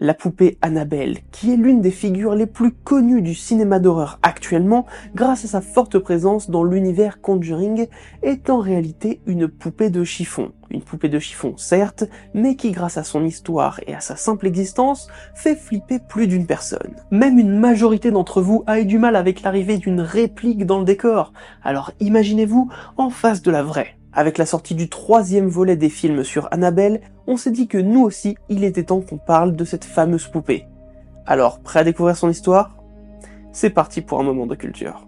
La poupée Annabelle, qui est l'une des figures les plus connues du cinéma d'horreur actuellement grâce à sa forte présence dans l'univers Conjuring, est en réalité une poupée de chiffon. Une poupée de chiffon certes, mais qui grâce à son histoire et à sa simple existence fait flipper plus d'une personne. Même une majorité d'entre vous a eu du mal avec l'arrivée d'une réplique dans le décor, alors imaginez-vous en face de la vraie. Avec la sortie du troisième volet des films sur Annabelle, on s'est dit que nous aussi, il était temps qu'on parle de cette fameuse poupée. Alors, prêt à découvrir son histoire? C'est parti pour un moment de culture.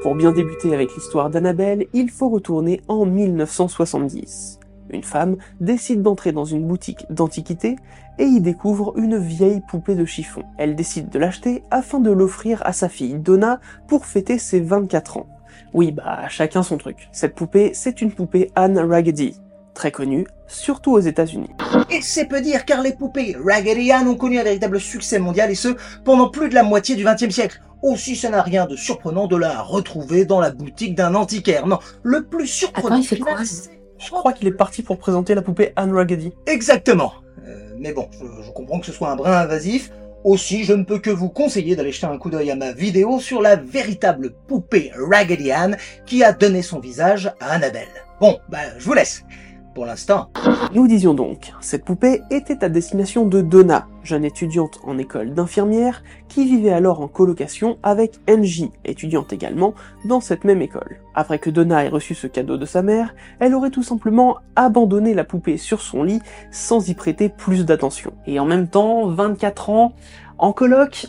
Pour bien débuter avec l'histoire d'Annabelle, il faut retourner en 1970. Une femme décide d'entrer dans une boutique d'antiquité et y découvre une vieille poupée de chiffon. Elle décide de l'acheter afin de l'offrir à sa fille Donna pour fêter ses 24 ans. Oui, bah, chacun son truc. Cette poupée, c'est une poupée Anne Raggedy, très connue, surtout aux États-Unis. Et c'est peu dire car les poupées Raggedy Ann ont connu un véritable succès mondial et ce, pendant plus de la moitié du XXe siècle. Aussi, ça n'a rien de surprenant de la retrouver dans la boutique d'un antiquaire. Non, le plus surprenant... Attends, il fait quoi Je crois qu'il est parti pour présenter la poupée Anne Raggedy. Exactement. Euh, mais bon, je, je comprends que ce soit un brin invasif. Aussi, je ne peux que vous conseiller d'aller jeter un coup d'œil à ma vidéo sur la véritable poupée Raggedy Ann qui a donné son visage à Annabelle. Bon, bah, je vous laisse. Nous disions donc, cette poupée était à destination de Donna, jeune étudiante en école d'infirmière, qui vivait alors en colocation avec Angie, étudiante également dans cette même école. Après que Donna ait reçu ce cadeau de sa mère, elle aurait tout simplement abandonné la poupée sur son lit sans y prêter plus d'attention. Et en même temps, 24 ans, en coloc,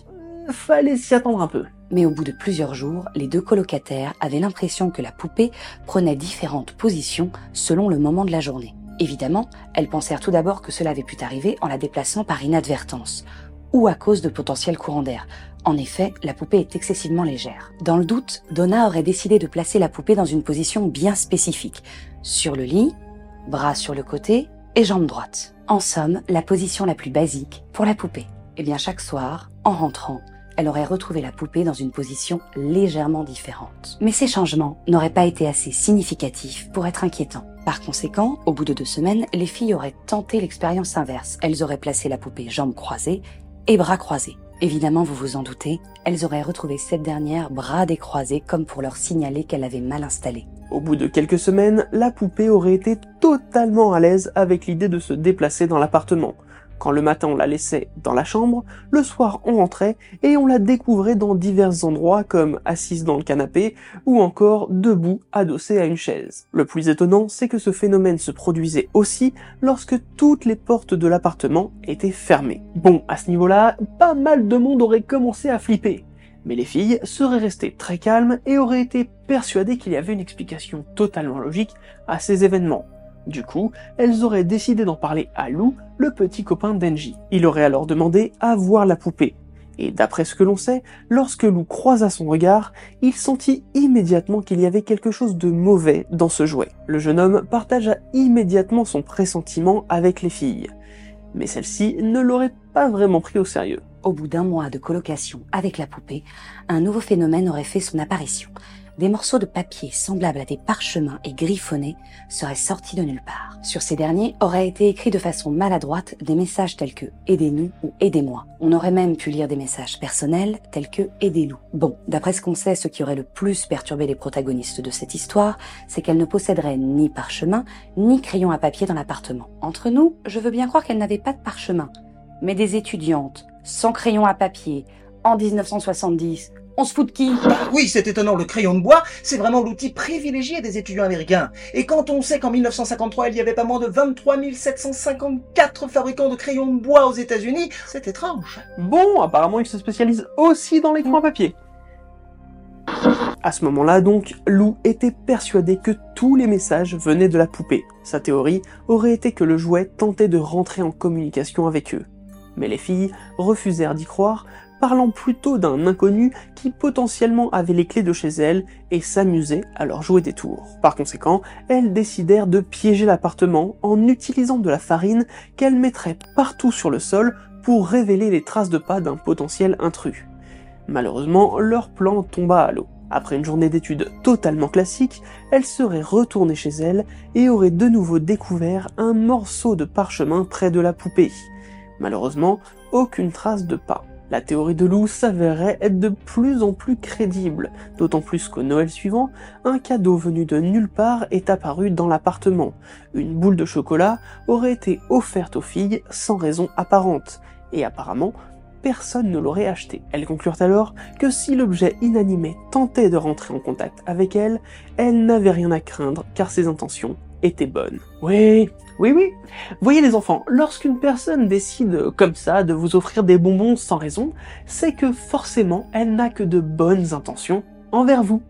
fallait s'y attendre un peu. Mais au bout de plusieurs jours, les deux colocataires avaient l'impression que la poupée prenait différentes positions selon le moment de la journée. Évidemment, elles pensèrent tout d'abord que cela avait pu arriver en la déplaçant par inadvertance ou à cause de potentiels courants d'air. En effet, la poupée est excessivement légère. Dans le doute, Donna aurait décidé de placer la poupée dans une position bien spécifique. Sur le lit, bras sur le côté et jambe droite. En somme, la position la plus basique pour la poupée. Eh bien, chaque soir, en rentrant, elle aurait retrouvé la poupée dans une position légèrement différente. Mais ces changements n'auraient pas été assez significatifs pour être inquiétants. Par conséquent, au bout de deux semaines, les filles auraient tenté l'expérience inverse. Elles auraient placé la poupée jambes croisées et bras croisés. Évidemment, vous vous en doutez, elles auraient retrouvé cette dernière bras décroisés comme pour leur signaler qu'elle avait mal installé. Au bout de quelques semaines, la poupée aurait été totalement à l'aise avec l'idée de se déplacer dans l'appartement. Quand le matin on la laissait dans la chambre, le soir on rentrait et on la découvrait dans divers endroits comme assise dans le canapé ou encore debout adossée à une chaise. Le plus étonnant, c'est que ce phénomène se produisait aussi lorsque toutes les portes de l'appartement étaient fermées. Bon, à ce niveau-là, pas mal de monde aurait commencé à flipper. Mais les filles seraient restées très calmes et auraient été persuadées qu'il y avait une explication totalement logique à ces événements. Du coup, elles auraient décidé d'en parler à Lou, le petit copain d'Enji. Il aurait alors demandé à voir la poupée. Et d'après ce que l'on sait, lorsque Lou croisa son regard, il sentit immédiatement qu'il y avait quelque chose de mauvais dans ce jouet. Le jeune homme partagea immédiatement son pressentiment avec les filles. Mais celles-ci ne l'auraient pas vraiment pris au sérieux. Au bout d'un mois de colocation avec la poupée, un nouveau phénomène aurait fait son apparition des morceaux de papier semblables à des parchemins et griffonnés seraient sortis de nulle part. Sur ces derniers auraient été écrits de façon maladroite des messages tels que Aidez-nous ou Aidez-moi. On aurait même pu lire des messages personnels tels que Aidez-nous. Bon, d'après ce qu'on sait, ce qui aurait le plus perturbé les protagonistes de cette histoire, c'est qu'elle ne posséderait ni parchemin, ni crayon à papier dans l'appartement. Entre nous, je veux bien croire qu'elle n'avait pas de parchemin, mais des étudiantes, sans crayon à papier, en 1970, on se fout de qui? Bah oui, c'est étonnant, le crayon de bois, c'est vraiment l'outil privilégié des étudiants américains. Et quand on sait qu'en 1953, il y avait pas moins de 23 754 fabricants de crayons de bois aux États-Unis, c'est étrange. Bon, apparemment il se spécialise aussi dans l'écran à papier. À ce moment-là donc, Lou était persuadé que tous les messages venaient de la poupée. Sa théorie aurait été que le jouet tentait de rentrer en communication avec eux. Mais les filles refusèrent d'y croire, parlant plutôt d'un inconnu qui potentiellement avait les clés de chez elles et s'amusait à leur jouer des tours. Par conséquent, elles décidèrent de piéger l'appartement en utilisant de la farine qu'elles mettraient partout sur le sol pour révéler les traces de pas d'un potentiel intrus. Malheureusement, leur plan tomba à l'eau. Après une journée d'études totalement classique, elles seraient retournées chez elles et auraient de nouveau découvert un morceau de parchemin près de la poupée. Malheureusement, aucune trace de pas. La théorie de Lou s'avérait être de plus en plus crédible, d'autant plus qu'au Noël suivant, un cadeau venu de nulle part est apparu dans l'appartement. Une boule de chocolat aurait été offerte aux filles sans raison apparente, et apparemment, personne ne l'aurait acheté. Elles conclurent alors que si l'objet inanimé tentait de rentrer en contact avec elles, elles n'avaient rien à craindre car ses intentions étaient bonnes. Oui, oui, oui. Voyez les enfants, lorsqu'une personne décide comme ça de vous offrir des bonbons sans raison, c'est que forcément elle n'a que de bonnes intentions envers vous.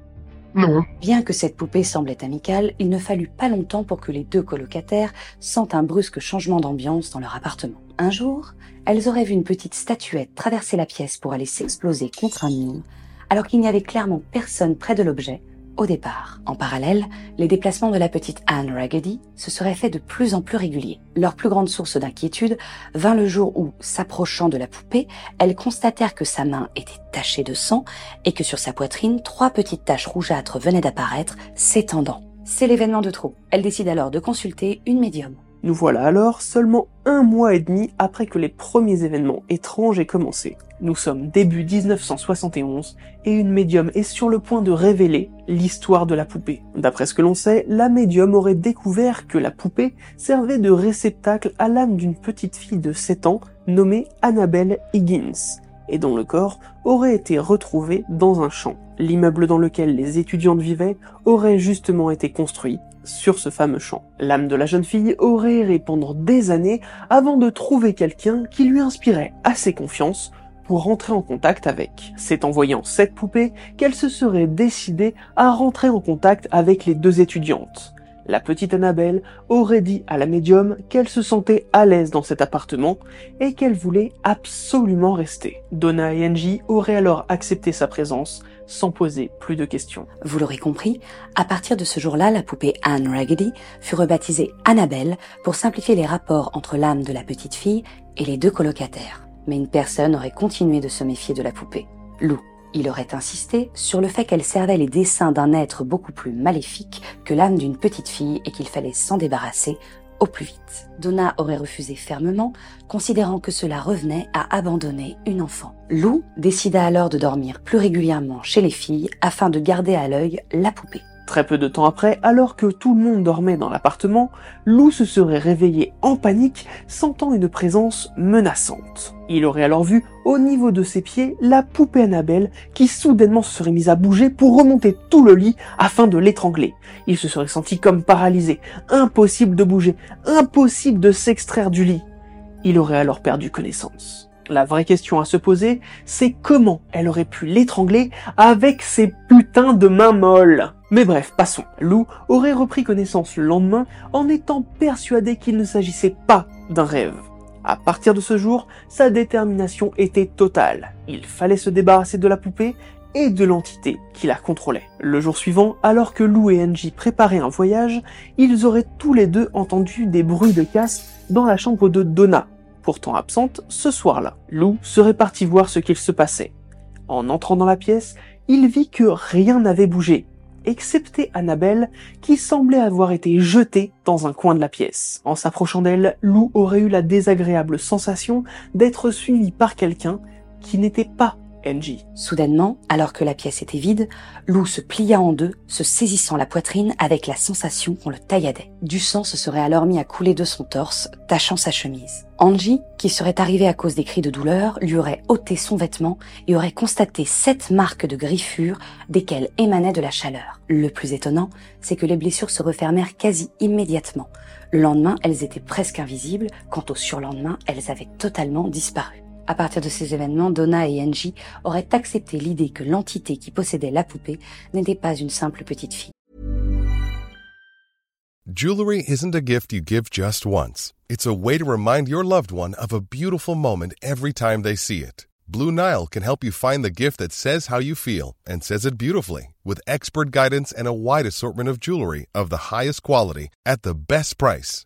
Bien que cette poupée semblait amicale, il ne fallut pas longtemps pour que les deux colocataires sentent un brusque changement d'ambiance dans leur appartement. Un jour, elles auraient vu une petite statuette traverser la pièce pour aller s'exploser contre un mur, alors qu'il n'y avait clairement personne près de l'objet, au départ. En parallèle, les déplacements de la petite Anne Raggedy se seraient faits de plus en plus réguliers. Leur plus grande source d'inquiétude vint le jour où, s'approchant de la poupée, elles constatèrent que sa main était tachée de sang et que sur sa poitrine, trois petites taches rougeâtres venaient d'apparaître, s'étendant. C'est l'événement de trop. Elle décide alors de consulter une médium. Nous voilà alors seulement un mois et demi après que les premiers événements étranges aient commencé. Nous sommes début 1971 et une médium est sur le point de révéler l'histoire de la poupée. D'après ce que l'on sait, la médium aurait découvert que la poupée servait de réceptacle à l'âme d'une petite fille de 7 ans nommée Annabelle Higgins et dont le corps aurait été retrouvé dans un champ. L'immeuble dans lequel les étudiantes vivaient aurait justement été construit sur ce fameux champ. L'âme de la jeune fille aurait erré pendant des années avant de trouver quelqu'un qui lui inspirait assez confiance pour rentrer en contact avec. C'est en voyant cette poupée qu'elle se serait décidée à rentrer en contact avec les deux étudiantes. La petite Annabelle aurait dit à la médium qu'elle se sentait à l'aise dans cet appartement et qu'elle voulait absolument rester. Donna et Angie auraient alors accepté sa présence sans poser plus de questions. Vous l'aurez compris, à partir de ce jour-là, la poupée Anne Raggedy fut rebaptisée Annabelle pour simplifier les rapports entre l'âme de la petite fille et les deux colocataires. Mais une personne aurait continué de se méfier de la poupée. Lou. Il aurait insisté sur le fait qu'elle servait les dessins d'un être beaucoup plus maléfique que l'âme d'une petite fille et qu'il fallait s'en débarrasser au plus vite. Donna aurait refusé fermement, considérant que cela revenait à abandonner une enfant. Lou décida alors de dormir plus régulièrement chez les filles afin de garder à l'œil la poupée. Très peu de temps après, alors que tout le monde dormait dans l'appartement, Lou se serait réveillé en panique, sentant une présence menaçante. Il aurait alors vu, au niveau de ses pieds, la poupée Annabelle qui soudainement se serait mise à bouger pour remonter tout le lit afin de l'étrangler. Il se serait senti comme paralysé, impossible de bouger, impossible de s'extraire du lit. Il aurait alors perdu connaissance. La vraie question à se poser, c'est comment elle aurait pu l'étrangler avec ses putains de mains molles. Mais bref, passons. Lou aurait repris connaissance le lendemain en étant persuadé qu'il ne s'agissait pas d'un rêve. À partir de ce jour, sa détermination était totale. Il fallait se débarrasser de la poupée et de l'entité qui la contrôlait. Le jour suivant, alors que Lou et Angie préparaient un voyage, ils auraient tous les deux entendu des bruits de casse dans la chambre de Donna, pourtant absente ce soir-là. Lou serait parti voir ce qu'il se passait. En entrant dans la pièce, il vit que rien n'avait bougé, excepté Annabelle, qui semblait avoir été jetée dans un coin de la pièce. En s'approchant d'elle, Lou aurait eu la désagréable sensation d'être suivi par quelqu'un qui n'était pas Soudainement, alors que la pièce était vide, Lou se plia en deux, se saisissant la poitrine avec la sensation qu'on le tailladait. Du sang se serait alors mis à couler de son torse, tachant sa chemise. Angie, qui serait arrivée à cause des cris de douleur, lui aurait ôté son vêtement et aurait constaté sept marques de griffures desquelles émanait de la chaleur. Le plus étonnant, c'est que les blessures se refermèrent quasi immédiatement. Le lendemain, elles étaient presque invisibles, quant au surlendemain, elles avaient totalement disparu. À partir de ces événements, Donna et Angie auraient accepté l'idée que l'entité qui possédait la poupée n'était pas une simple petite fille. Jewelry isn't a gift you give just once. It's a way to remind your loved one of a beautiful moment every time they see it. Blue Nile can help you find the gift that says how you feel and says it beautifully with expert guidance and a wide assortment of jewelry of the highest quality at the best price.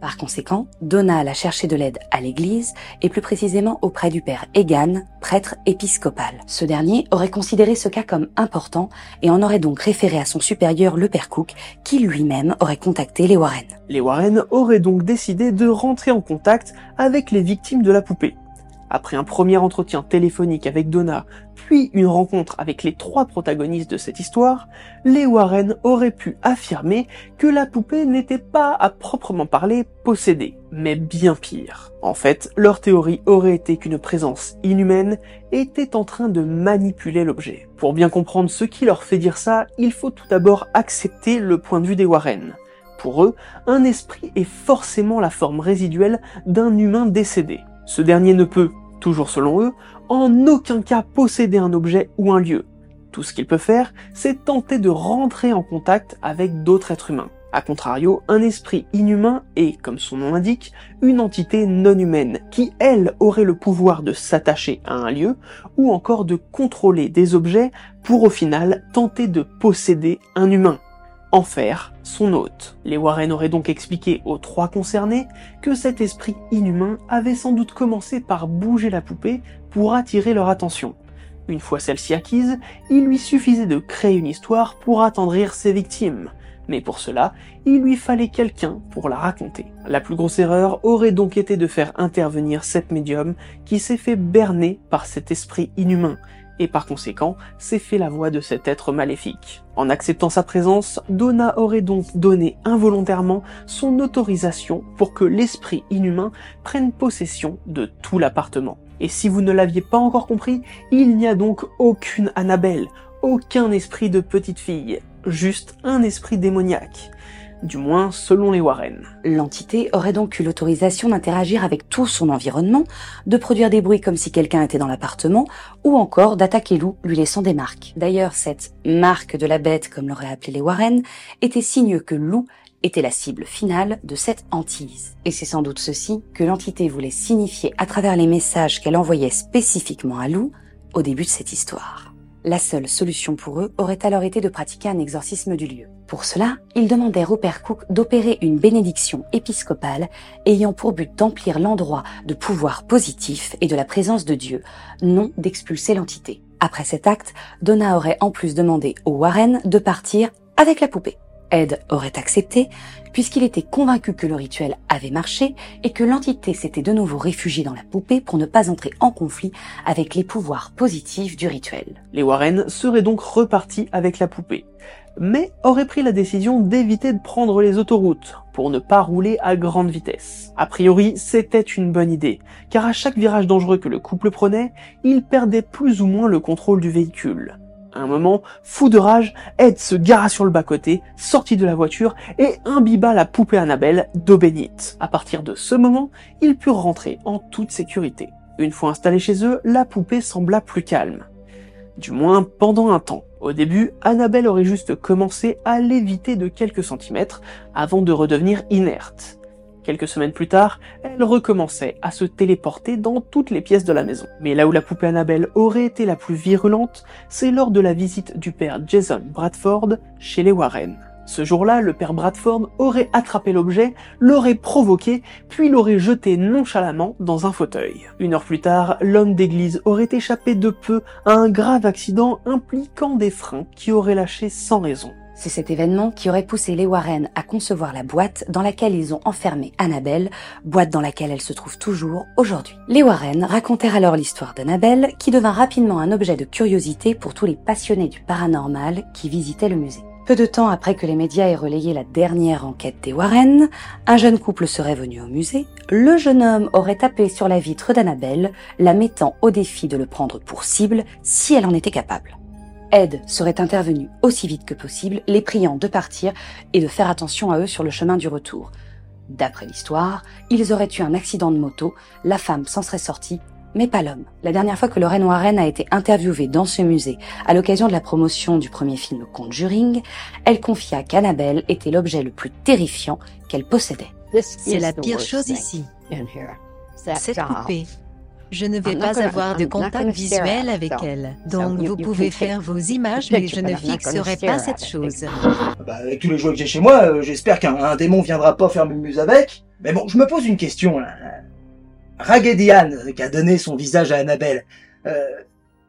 Par conséquent, Donna alla chercher de l'aide à l'église, et plus précisément auprès du père Egan, prêtre épiscopal. Ce dernier aurait considéré ce cas comme important et en aurait donc référé à son supérieur, le père Cook, qui lui-même aurait contacté les Warren. Les Warren auraient donc décidé de rentrer en contact avec les victimes de la poupée. Après un premier entretien téléphonique avec Donna, puis une rencontre avec les trois protagonistes de cette histoire, les Warren auraient pu affirmer que la poupée n'était pas à proprement parler possédée, mais bien pire. En fait, leur théorie aurait été qu'une présence inhumaine était en train de manipuler l'objet. Pour bien comprendre ce qui leur fait dire ça, il faut tout d'abord accepter le point de vue des Warren. Pour eux, un esprit est forcément la forme résiduelle d'un humain décédé. Ce dernier ne peut, toujours selon eux, en aucun cas posséder un objet ou un lieu. Tout ce qu'il peut faire, c'est tenter de rentrer en contact avec d'autres êtres humains. A contrario, un esprit inhumain est, comme son nom l'indique, une entité non humaine qui, elle, aurait le pouvoir de s'attacher à un lieu ou encore de contrôler des objets pour au final tenter de posséder un humain en faire son hôte. Les Warren auraient donc expliqué aux trois concernés que cet esprit inhumain avait sans doute commencé par bouger la poupée pour attirer leur attention. Une fois celle-ci acquise, il lui suffisait de créer une histoire pour attendrir ses victimes. Mais pour cela, il lui fallait quelqu'un pour la raconter. La plus grosse erreur aurait donc été de faire intervenir cette médium qui s'est fait berner par cet esprit inhumain, et par conséquent s'est fait la voix de cet être maléfique. En acceptant sa présence, Donna aurait donc donné involontairement son autorisation pour que l'esprit inhumain prenne possession de tout l'appartement. Et si vous ne l'aviez pas encore compris, il n'y a donc aucune Annabelle, aucun esprit de petite fille, juste un esprit démoniaque du moins selon les Warren. L'entité aurait donc eu l'autorisation d'interagir avec tout son environnement, de produire des bruits comme si quelqu'un était dans l'appartement, ou encore d'attaquer Lou lui laissant des marques. D'ailleurs, cette marque de la bête, comme l'auraient appelé les Warren, était signe que Lou était la cible finale de cette hantise. Et c'est sans doute ceci que l'entité voulait signifier à travers les messages qu'elle envoyait spécifiquement à Lou au début de cette histoire. La seule solution pour eux aurait alors été de pratiquer un exorcisme du lieu. Pour cela, ils demandèrent au père Cook d'opérer une bénédiction épiscopale ayant pour but d'emplir l'endroit de pouvoir positif et de la présence de Dieu, non d'expulser l'entité. Après cet acte, Donna aurait en plus demandé aux Warren de partir avec la poupée. Ed aurait accepté, puisqu'il était convaincu que le rituel avait marché et que l'entité s'était de nouveau réfugiée dans la poupée pour ne pas entrer en conflit avec les pouvoirs positifs du rituel. Les Warren seraient donc repartis avec la poupée, mais auraient pris la décision d'éviter de prendre les autoroutes pour ne pas rouler à grande vitesse. A priori, c'était une bonne idée, car à chaque virage dangereux que le couple prenait, il perdait plus ou moins le contrôle du véhicule. À un moment, fou de rage, Ed se gara sur le bas-côté, sortit de la voiture et imbiba la poupée Annabelle d'eau bénite. À partir de ce moment, ils purent rentrer en toute sécurité. Une fois installés chez eux, la poupée sembla plus calme. Du moins pendant un temps. Au début, Annabelle aurait juste commencé à léviter de quelques centimètres avant de redevenir inerte. Quelques semaines plus tard, elle recommençait à se téléporter dans toutes les pièces de la maison. Mais là où la poupée Annabelle aurait été la plus virulente, c'est lors de la visite du père Jason Bradford chez les Warren. Ce jour-là, le père Bradford aurait attrapé l'objet, l'aurait provoqué, puis l'aurait jeté nonchalamment dans un fauteuil. Une heure plus tard, l'homme d'église aurait échappé de peu à un grave accident impliquant des freins qui auraient lâché sans raison. C'est cet événement qui aurait poussé les Warren à concevoir la boîte dans laquelle ils ont enfermé Annabelle, boîte dans laquelle elle se trouve toujours aujourd'hui. Les Warren racontèrent alors l'histoire d'Annabelle, qui devint rapidement un objet de curiosité pour tous les passionnés du paranormal qui visitaient le musée. Peu de temps après que les médias aient relayé la dernière enquête des Warren, un jeune couple serait venu au musée, le jeune homme aurait tapé sur la vitre d'Annabelle, la mettant au défi de le prendre pour cible si elle en était capable. Ed serait intervenu aussi vite que possible, les priant de partir et de faire attention à eux sur le chemin du retour. D'après l'histoire, ils auraient eu un accident de moto, la femme s'en serait sortie, mais pas l'homme. La dernière fois que Lorraine Warren a été interviewée dans ce musée, à l'occasion de la promotion du premier film Conjuring, elle confia qu'Annabelle était l'objet le plus terrifiant qu'elle possédait. C'est la pire chose ici. Cette poupée. Je ne vais pas avoir de contact visuel avec elle. Donc vous pouvez faire vos images, mais je ne fixerai pas cette chose. Bah, avec tous les jouets que j'ai chez moi, euh, j'espère qu'un démon viendra pas faire mumuse avec. Mais bon, je me pose une question là. Raggedy Ann, euh, qui a donné son visage à Annabelle, euh,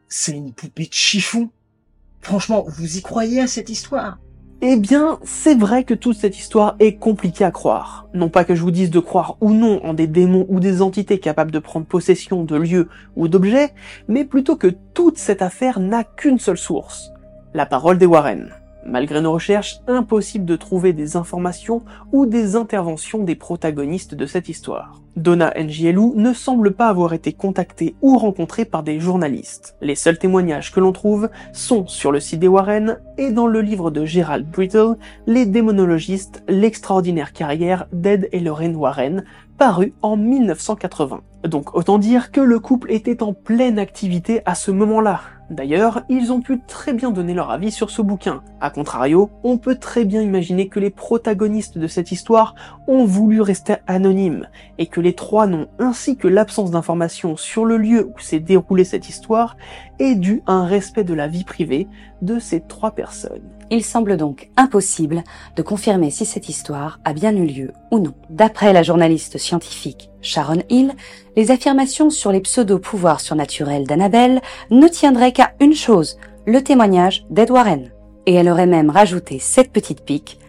c'est une poupée de chiffon. Franchement, vous y croyez à cette histoire? Eh bien, c'est vrai que toute cette histoire est compliquée à croire. Non pas que je vous dise de croire ou non en des démons ou des entités capables de prendre possession de lieux ou d'objets, mais plutôt que toute cette affaire n'a qu'une seule source. La parole des Warren. Malgré nos recherches, impossible de trouver des informations ou des interventions des protagonistes de cette histoire. Donna Ngielou ne semble pas avoir été contactée ou rencontrée par des journalistes. Les seuls témoignages que l'on trouve sont sur le site des Warren et dans le livre de Gerald Brittle, Les démonologistes, l'extraordinaire carrière d'Ed et Lorraine Warren, paru en 1980. Donc autant dire que le couple était en pleine activité à ce moment-là. D'ailleurs, ils ont pu très bien donner leur avis sur ce bouquin. A contrario, on peut très bien imaginer que les protagonistes de cette histoire ont voulu rester anonymes, et que les trois noms ainsi que l'absence d'informations sur le lieu où s'est déroulée cette histoire est dû à un respect de la vie privée de ces trois personnes. Il semble donc impossible de confirmer si cette histoire a bien eu lieu ou non. D'après la journaliste scientifique Sharon Hill, les affirmations sur les pseudo-pouvoirs surnaturels d'Annabelle ne tiendraient qu'à une chose, le témoignage d'Ed Warren. Et elle aurait même rajouté cette petite pique.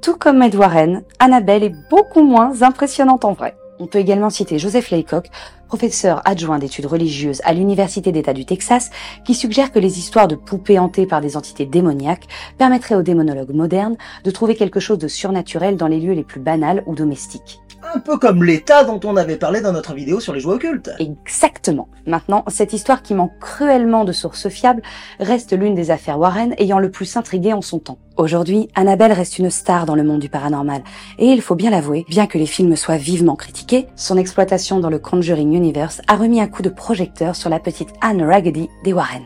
Tout comme Ed Warren, Annabelle est beaucoup moins impressionnante en vrai. On peut également citer Joseph Laycock, professeur adjoint d'études religieuses à l'Université d'État du Texas, qui suggère que les histoires de poupées hantées par des entités démoniaques permettraient aux démonologues modernes de trouver quelque chose de surnaturel dans les lieux les plus banals ou domestiques un peu comme l'état dont on avait parlé dans notre vidéo sur les jouets occultes. Exactement. Maintenant, cette histoire qui manque cruellement de sources fiables reste l'une des affaires Warren ayant le plus intrigué en son temps. Aujourd'hui, Annabelle reste une star dans le monde du paranormal, et il faut bien l'avouer, bien que les films soient vivement critiqués, son exploitation dans le Conjuring Universe a remis un coup de projecteur sur la petite Anne Raggedy des Warren.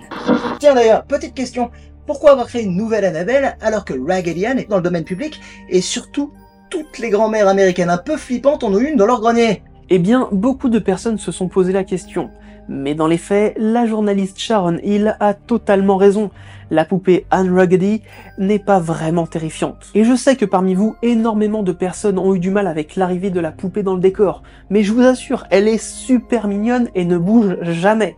Tiens d'ailleurs, petite question, pourquoi avoir créé une nouvelle Annabelle alors que Raggedy Ann est dans le domaine public et surtout toutes les grand-mères américaines un peu flippantes en ont une dans leur grenier Eh bien, beaucoup de personnes se sont posé la question. Mais dans les faits, la journaliste Sharon Hill a totalement raison. la poupée Anne Ruggedy n'est pas vraiment terrifiante. Et je sais que parmi vous, énormément de personnes ont eu du mal avec l'arrivée de la poupée dans le décor, mais je vous assure, elle est super mignonne et ne bouge jamais.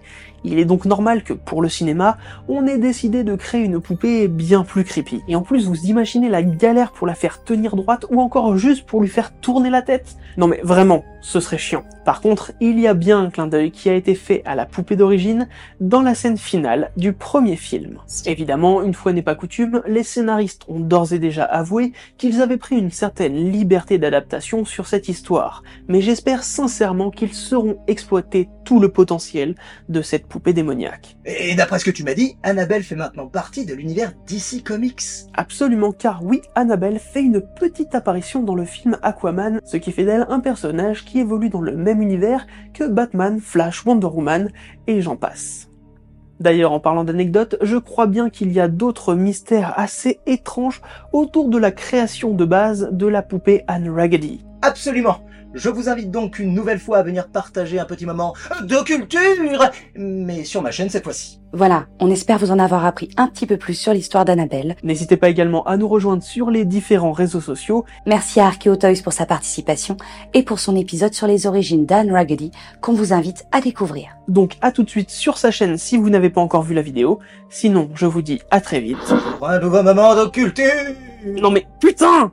Il est donc normal que pour le cinéma, on ait décidé de créer une poupée bien plus creepy. Et en plus, vous imaginez la galère pour la faire tenir droite ou encore juste pour lui faire tourner la tête Non mais vraiment, ce serait chiant. Par contre, il y a bien un clin d'œil qui a été fait à la poupée d'origine dans la scène finale du premier film. Évidemment, une fois n'est pas coutume, les scénaristes ont d'ores et déjà avoué qu'ils avaient pris une certaine liberté d'adaptation sur cette histoire, mais j'espère sincèrement qu'ils sauront exploiter tout le potentiel de cette poupée démoniaque. Et d'après ce que tu m'as dit, Annabelle fait maintenant partie de l'univers DC Comics. Absolument, car oui, Annabelle fait une petite apparition dans le film Aquaman, ce qui fait d'elle un personnage qui évolue dans le même univers que Batman, Flash, Wonder Woman, et j'en passe. D'ailleurs, en parlant d'anecdotes, je crois bien qu'il y a d'autres mystères assez étranges autour de la création de base de la poupée Anne Raggedy. Absolument je vous invite donc une nouvelle fois à venir partager un petit moment de culture, mais sur ma chaîne cette fois-ci. Voilà, on espère vous en avoir appris un petit peu plus sur l'histoire d'Annabelle. N'hésitez pas également à nous rejoindre sur les différents réseaux sociaux. Merci à Archeotoys pour sa participation et pour son épisode sur les origines d'Anne Raggedy qu'on vous invite à découvrir. Donc à tout de suite sur sa chaîne si vous n'avez pas encore vu la vidéo. Sinon, je vous dis à très vite. Pour un nouveau moment de culture Non mais putain